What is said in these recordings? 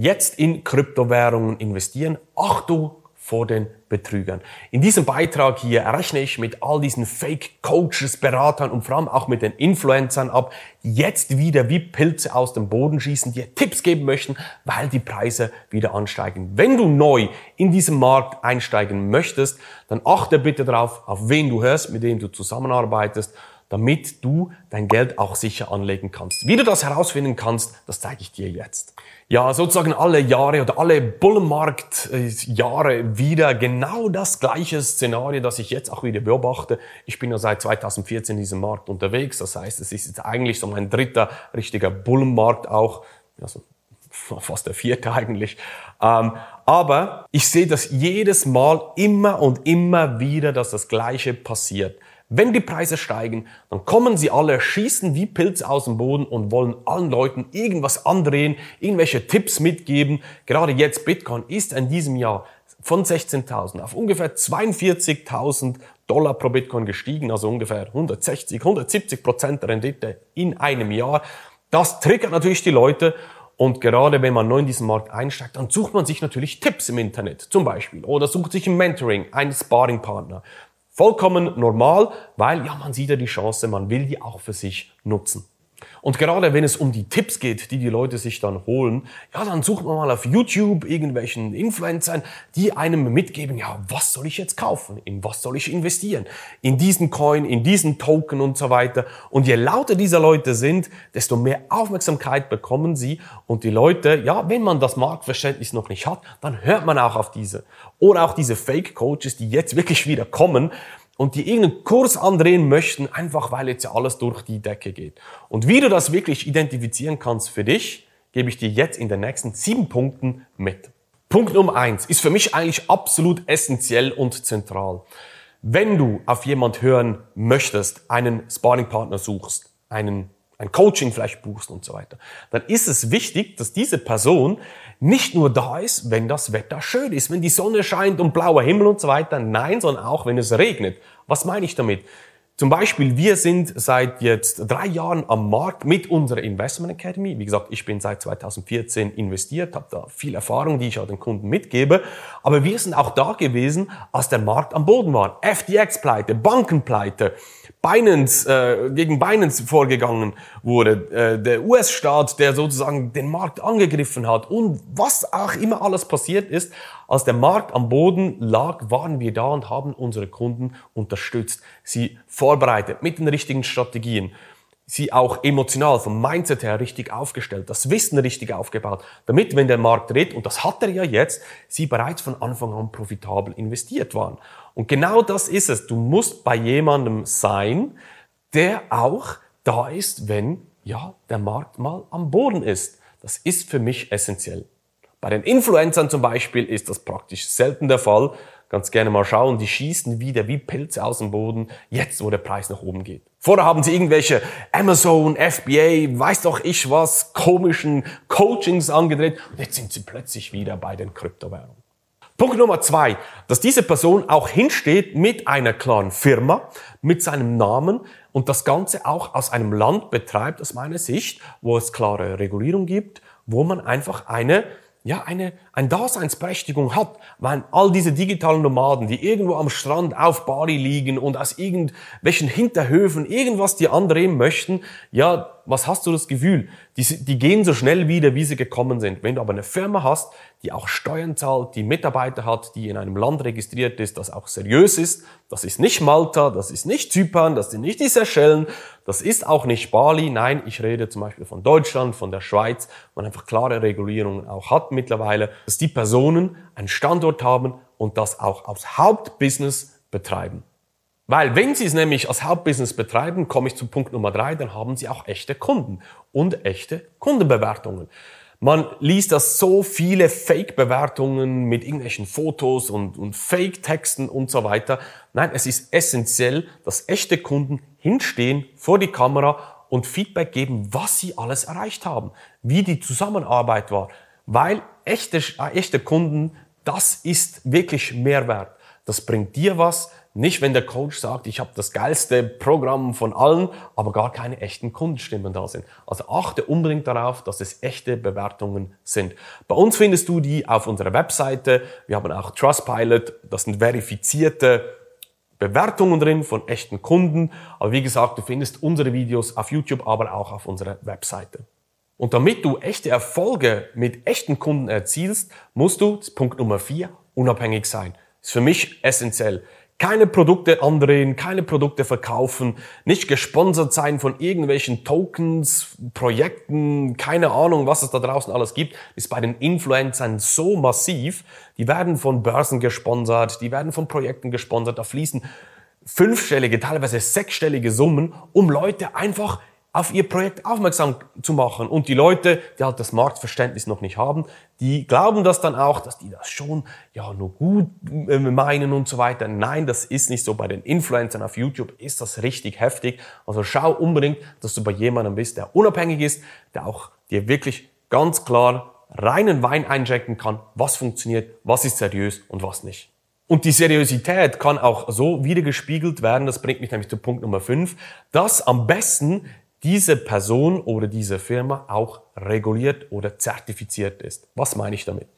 Jetzt in Kryptowährungen investieren. Achtung vor den Betrügern. In diesem Beitrag hier rechne ich mit all diesen Fake-Coaches, Beratern und vor allem auch mit den Influencern ab, die jetzt wieder wie Pilze aus dem Boden schießen, dir Tipps geben möchten, weil die Preise wieder ansteigen. Wenn du neu in diesem Markt einsteigen möchtest, dann achte bitte darauf, auf wen du hörst, mit dem du zusammenarbeitest damit du dein Geld auch sicher anlegen kannst. Wie du das herausfinden kannst, das zeige ich dir jetzt. Ja, sozusagen alle Jahre oder alle Bullenmarkt-Jahre wieder genau das gleiche Szenario, das ich jetzt auch wieder beobachte. Ich bin ja seit 2014 in diesem Markt unterwegs. Das heißt, es ist jetzt eigentlich so mein dritter richtiger Bullenmarkt auch. Also fast der vierte eigentlich. Ähm, aber ich sehe das jedes Mal immer und immer wieder, dass das Gleiche passiert. Wenn die Preise steigen, dann kommen sie alle, schießen wie Pilze aus dem Boden und wollen allen Leuten irgendwas andrehen, irgendwelche Tipps mitgeben. Gerade jetzt Bitcoin ist in diesem Jahr von 16.000 auf ungefähr 42.000 Dollar pro Bitcoin gestiegen, also ungefähr 160, 170 Prozent Rendite in einem Jahr. Das triggert natürlich die Leute und gerade wenn man neu in diesen Markt einsteigt, dann sucht man sich natürlich Tipps im Internet zum Beispiel oder sucht sich im Mentoring einen Sparringpartner. Vollkommen normal, weil ja, man sieht ja die Chance, man will die auch für sich nutzen. Und gerade wenn es um die Tipps geht, die die Leute sich dann holen, ja, dann sucht man mal auf YouTube irgendwelchen Influencern, die einem mitgeben, ja, was soll ich jetzt kaufen? In was soll ich investieren? In diesen Coin, in diesen Token und so weiter. Und je lauter diese Leute sind, desto mehr Aufmerksamkeit bekommen sie. Und die Leute, ja, wenn man das Marktverständnis noch nicht hat, dann hört man auch auf diese. Oder auch diese Fake Coaches, die jetzt wirklich wieder kommen, und die irgendeinen Kurs andrehen möchten, einfach weil jetzt ja alles durch die Decke geht. Und wie du das wirklich identifizieren kannst für dich, gebe ich dir jetzt in den nächsten sieben Punkten mit. Punkt Nummer eins ist für mich eigentlich absolut essentiell und zentral. Wenn du auf jemand hören möchtest, einen Sparringpartner suchst, einen ein Coaching vielleicht buchst und so weiter, dann ist es wichtig, dass diese Person nicht nur da ist, wenn das Wetter schön ist, wenn die Sonne scheint und blauer Himmel und so weiter, nein, sondern auch, wenn es regnet. Was meine ich damit? Zum Beispiel, wir sind seit jetzt drei Jahren am Markt mit unserer Investment Academy. Wie gesagt, ich bin seit 2014 investiert, habe da viel Erfahrung, die ich auch den Kunden mitgebe. Aber wir sind auch da gewesen, als der Markt am Boden war. FTX-Pleite, Bankenpleite, Binance, äh, gegen Binance vorgegangen wurde, äh, der US-Staat, der sozusagen den Markt angegriffen hat und was auch immer alles passiert ist, als der Markt am Boden lag, waren wir da und haben unsere Kunden unterstützt, sie vorbereitet mit den richtigen Strategien, sie auch emotional vom Mindset her richtig aufgestellt, das Wissen richtig aufgebaut, damit, wenn der Markt dreht, und das hat er ja jetzt, sie bereits von Anfang an profitabel investiert waren. Und genau das ist es. Du musst bei jemandem sein, der auch da ist, wenn ja, der Markt mal am Boden ist. Das ist für mich essentiell. Bei den Influencern zum Beispiel ist das praktisch selten der Fall. Ganz gerne mal schauen, die schießen wieder wie Pilze aus dem Boden, jetzt wo der Preis nach oben geht. Vorher haben sie irgendwelche Amazon, FBA, weiß doch ich was, komischen Coachings angedreht und jetzt sind sie plötzlich wieder bei den Kryptowährungen. Punkt Nummer zwei, dass diese Person auch hinsteht mit einer klaren Firma, mit seinem Namen und das Ganze auch aus einem Land betreibt, aus meiner Sicht, wo es klare Regulierung gibt, wo man einfach eine ja, eine, eine Daseinsberechtigung hat, weil all diese digitalen Nomaden, die irgendwo am Strand auf Bali liegen und aus irgendwelchen Hinterhöfen irgendwas dir andrehen möchten, ja, was hast du das Gefühl? Die, die gehen so schnell wieder, wie sie gekommen sind. Wenn du aber eine Firma hast, die auch Steuern zahlt, die Mitarbeiter hat, die in einem Land registriert ist, das auch seriös ist, das ist nicht Malta, das ist nicht Zypern, das sind nicht die Seychellen, das ist auch nicht Bali. Nein, ich rede zum Beispiel von Deutschland, von der Schweiz, man einfach klare Regulierungen auch hat mittlerweile, dass die Personen einen Standort haben und das auch als Hauptbusiness betreiben. Weil wenn Sie es nämlich als Hauptbusiness betreiben, komme ich zu Punkt Nummer drei, dann haben Sie auch echte Kunden und echte Kundenbewertungen. Man liest das so viele Fake-Bewertungen mit irgendwelchen Fotos und, und Fake-Texten und so weiter. Nein, es ist essentiell, dass echte Kunden hinstehen vor die Kamera und Feedback geben, was sie alles erreicht haben, wie die Zusammenarbeit war. Weil echte, echte Kunden, das ist wirklich Mehrwert. Das bringt dir was, Nicht, wenn der Coach sagt, ich habe das geilste Programm von allen, aber gar keine echten Kundenstimmen da sind. Also achte unbedingt darauf, dass es echte Bewertungen sind. Bei uns findest du die auf unserer Webseite. Wir haben auch Trustpilot, das sind verifizierte Bewertungen drin von echten Kunden. Aber wie gesagt, du findest unsere Videos auf YouTube, aber auch auf unserer Webseite. Und damit du echte Erfolge mit echten Kunden erzielst, musst du, Punkt Nummer vier, unabhängig sein. Ist für mich essentiell. Keine Produkte andrehen, keine Produkte verkaufen, nicht gesponsert sein von irgendwelchen Tokens, Projekten, keine Ahnung, was es da draußen alles gibt, ist bei den Influencern so massiv. Die werden von Börsen gesponsert, die werden von Projekten gesponsert, da fließen fünfstellige, teilweise sechsstellige Summen, um Leute einfach auf ihr Projekt aufmerksam zu machen. Und die Leute, die halt das Marktverständnis noch nicht haben, die glauben das dann auch, dass die das schon ja nur gut äh, meinen und so weiter. Nein, das ist nicht so. Bei den Influencern auf YouTube ist das richtig heftig. Also schau unbedingt, dass du bei jemandem bist, der unabhängig ist, der auch dir wirklich ganz klar reinen Wein einchecken kann, was funktioniert, was ist seriös und was nicht. Und die Seriosität kann auch so wiedergespiegelt werden, das bringt mich nämlich zu Punkt Nummer 5, dass am besten diese Person oder diese Firma auch reguliert oder zertifiziert ist. Was meine ich damit?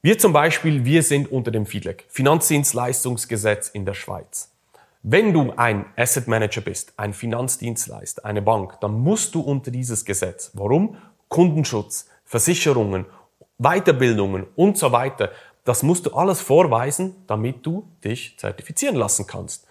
Wir zum Beispiel, wir sind unter dem FIDLEG, Finanzdienstleistungsgesetz in der Schweiz. Wenn du ein Asset Manager bist, ein Finanzdienstleister, eine Bank, dann musst du unter dieses Gesetz. Warum? Kundenschutz, Versicherungen, Weiterbildungen und so weiter. Das musst du alles vorweisen, damit du dich zertifizieren lassen kannst.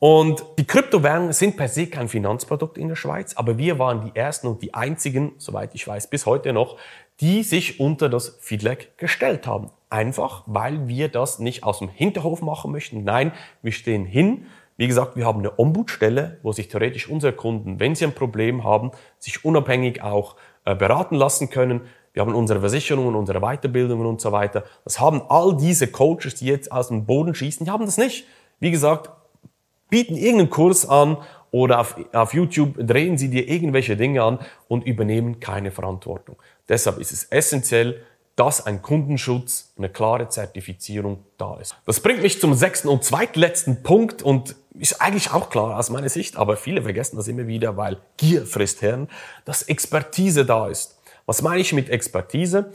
Und die Kryptowährungen sind per se kein Finanzprodukt in der Schweiz, aber wir waren die ersten und die einzigen, soweit ich weiß, bis heute noch, die sich unter das FIDLEG gestellt haben. Einfach, weil wir das nicht aus dem Hinterhof machen möchten. Nein, wir stehen hin. Wie gesagt, wir haben eine Ombudsstelle, wo sich theoretisch unsere Kunden, wenn sie ein Problem haben, sich unabhängig auch äh, beraten lassen können. Wir haben unsere Versicherungen, unsere Weiterbildungen und so weiter. Das haben all diese Coaches, die jetzt aus dem Boden schießen, die haben das nicht. Wie gesagt, bieten irgendeinen Kurs an oder auf, auf YouTube drehen sie dir irgendwelche Dinge an und übernehmen keine Verantwortung. Deshalb ist es essentiell, dass ein Kundenschutz, eine klare Zertifizierung da ist. Das bringt mich zum sechsten und zweitletzten Punkt und ist eigentlich auch klar aus meiner Sicht, aber viele vergessen das immer wieder, weil Gier frisst Herren, dass Expertise da ist. Was meine ich mit Expertise?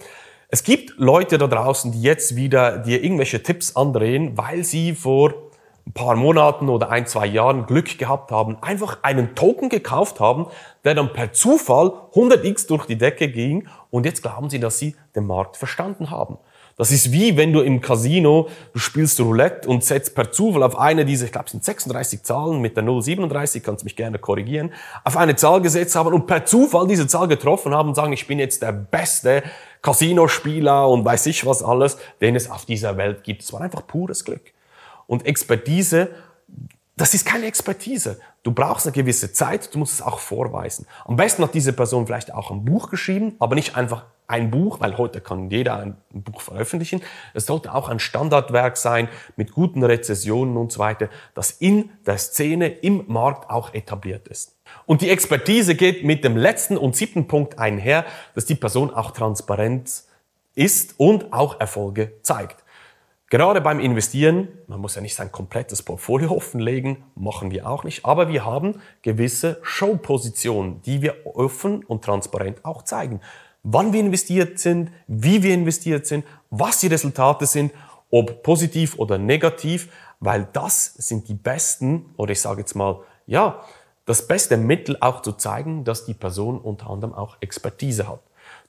Es gibt Leute da draußen, die jetzt wieder dir irgendwelche Tipps andrehen, weil sie vor ein paar Monaten oder ein, zwei Jahren Glück gehabt haben, einfach einen Token gekauft haben, der dann per Zufall 100x durch die Decke ging und jetzt glauben sie, dass sie den Markt verstanden haben. Das ist wie wenn du im Casino, du spielst Roulette und setzt per Zufall auf eine dieser, ich glaube es sind 36 Zahlen mit der 037, kannst mich gerne korrigieren, auf eine Zahl gesetzt haben und per Zufall diese Zahl getroffen haben und sagen, ich bin jetzt der beste Casinospieler und weiß ich was alles, den es auf dieser Welt gibt. Es war einfach pures Glück. Und Expertise, das ist keine Expertise. Du brauchst eine gewisse Zeit, du musst es auch vorweisen. Am besten hat diese Person vielleicht auch ein Buch geschrieben, aber nicht einfach ein Buch, weil heute kann jeder ein Buch veröffentlichen. Es sollte auch ein Standardwerk sein mit guten Rezessionen und so weiter, das in der Szene, im Markt auch etabliert ist. Und die Expertise geht mit dem letzten und siebten Punkt einher, dass die Person auch transparent ist und auch Erfolge zeigt. Gerade beim Investieren, man muss ja nicht sein komplettes Portfolio offenlegen, machen wir auch nicht, aber wir haben gewisse Showpositionen, die wir offen und transparent auch zeigen. Wann wir investiert sind, wie wir investiert sind, was die Resultate sind, ob positiv oder negativ, weil das sind die besten, oder ich sage jetzt mal, ja, das beste Mittel auch zu zeigen, dass die Person unter anderem auch Expertise hat.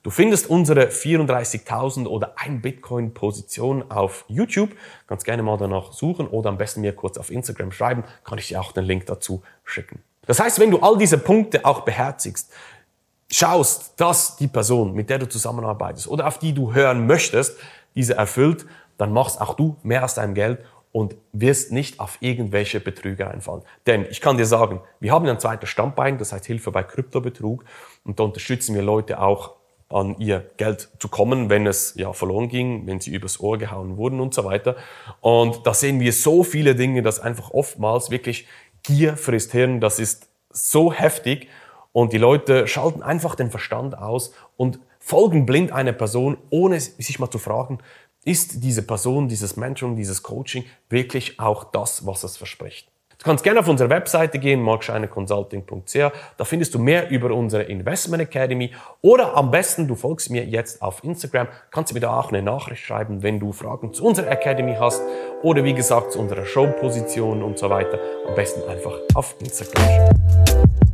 Du findest unsere 34.000 oder ein Bitcoin Position auf YouTube. Kannst gerne mal danach suchen oder am besten mir kurz auf Instagram schreiben. Kann ich dir auch den Link dazu schicken. Das heißt, wenn du all diese Punkte auch beherzigst, schaust, dass die Person, mit der du zusammenarbeitest oder auf die du hören möchtest, diese erfüllt, dann machst auch du mehr aus deinem Geld und wirst nicht auf irgendwelche Betrüger einfallen. Denn ich kann dir sagen, wir haben ein zweites Standbein, das heißt Hilfe bei Kryptobetrug und da unterstützen wir Leute auch an ihr Geld zu kommen, wenn es ja verloren ging, wenn sie übers Ohr gehauen wurden und so weiter. Und da sehen wir so viele Dinge, dass einfach oftmals wirklich Gier frisst Hirn, das ist so heftig und die Leute schalten einfach den Verstand aus und folgen blind einer Person, ohne sich mal zu fragen, Ist diese Person, dieses Mentoring, dieses Coaching wirklich auch das, was es verspricht? Du kannst gerne auf unsere Webseite gehen, markscheineconsulting.ch. Da findest du mehr über unsere Investment Academy. Oder am besten, du folgst mir jetzt auf Instagram. Kannst du mir da auch eine Nachricht schreiben, wenn du Fragen zu unserer Academy hast. Oder wie gesagt, zu unserer Showposition und so weiter. Am besten einfach auf Instagram.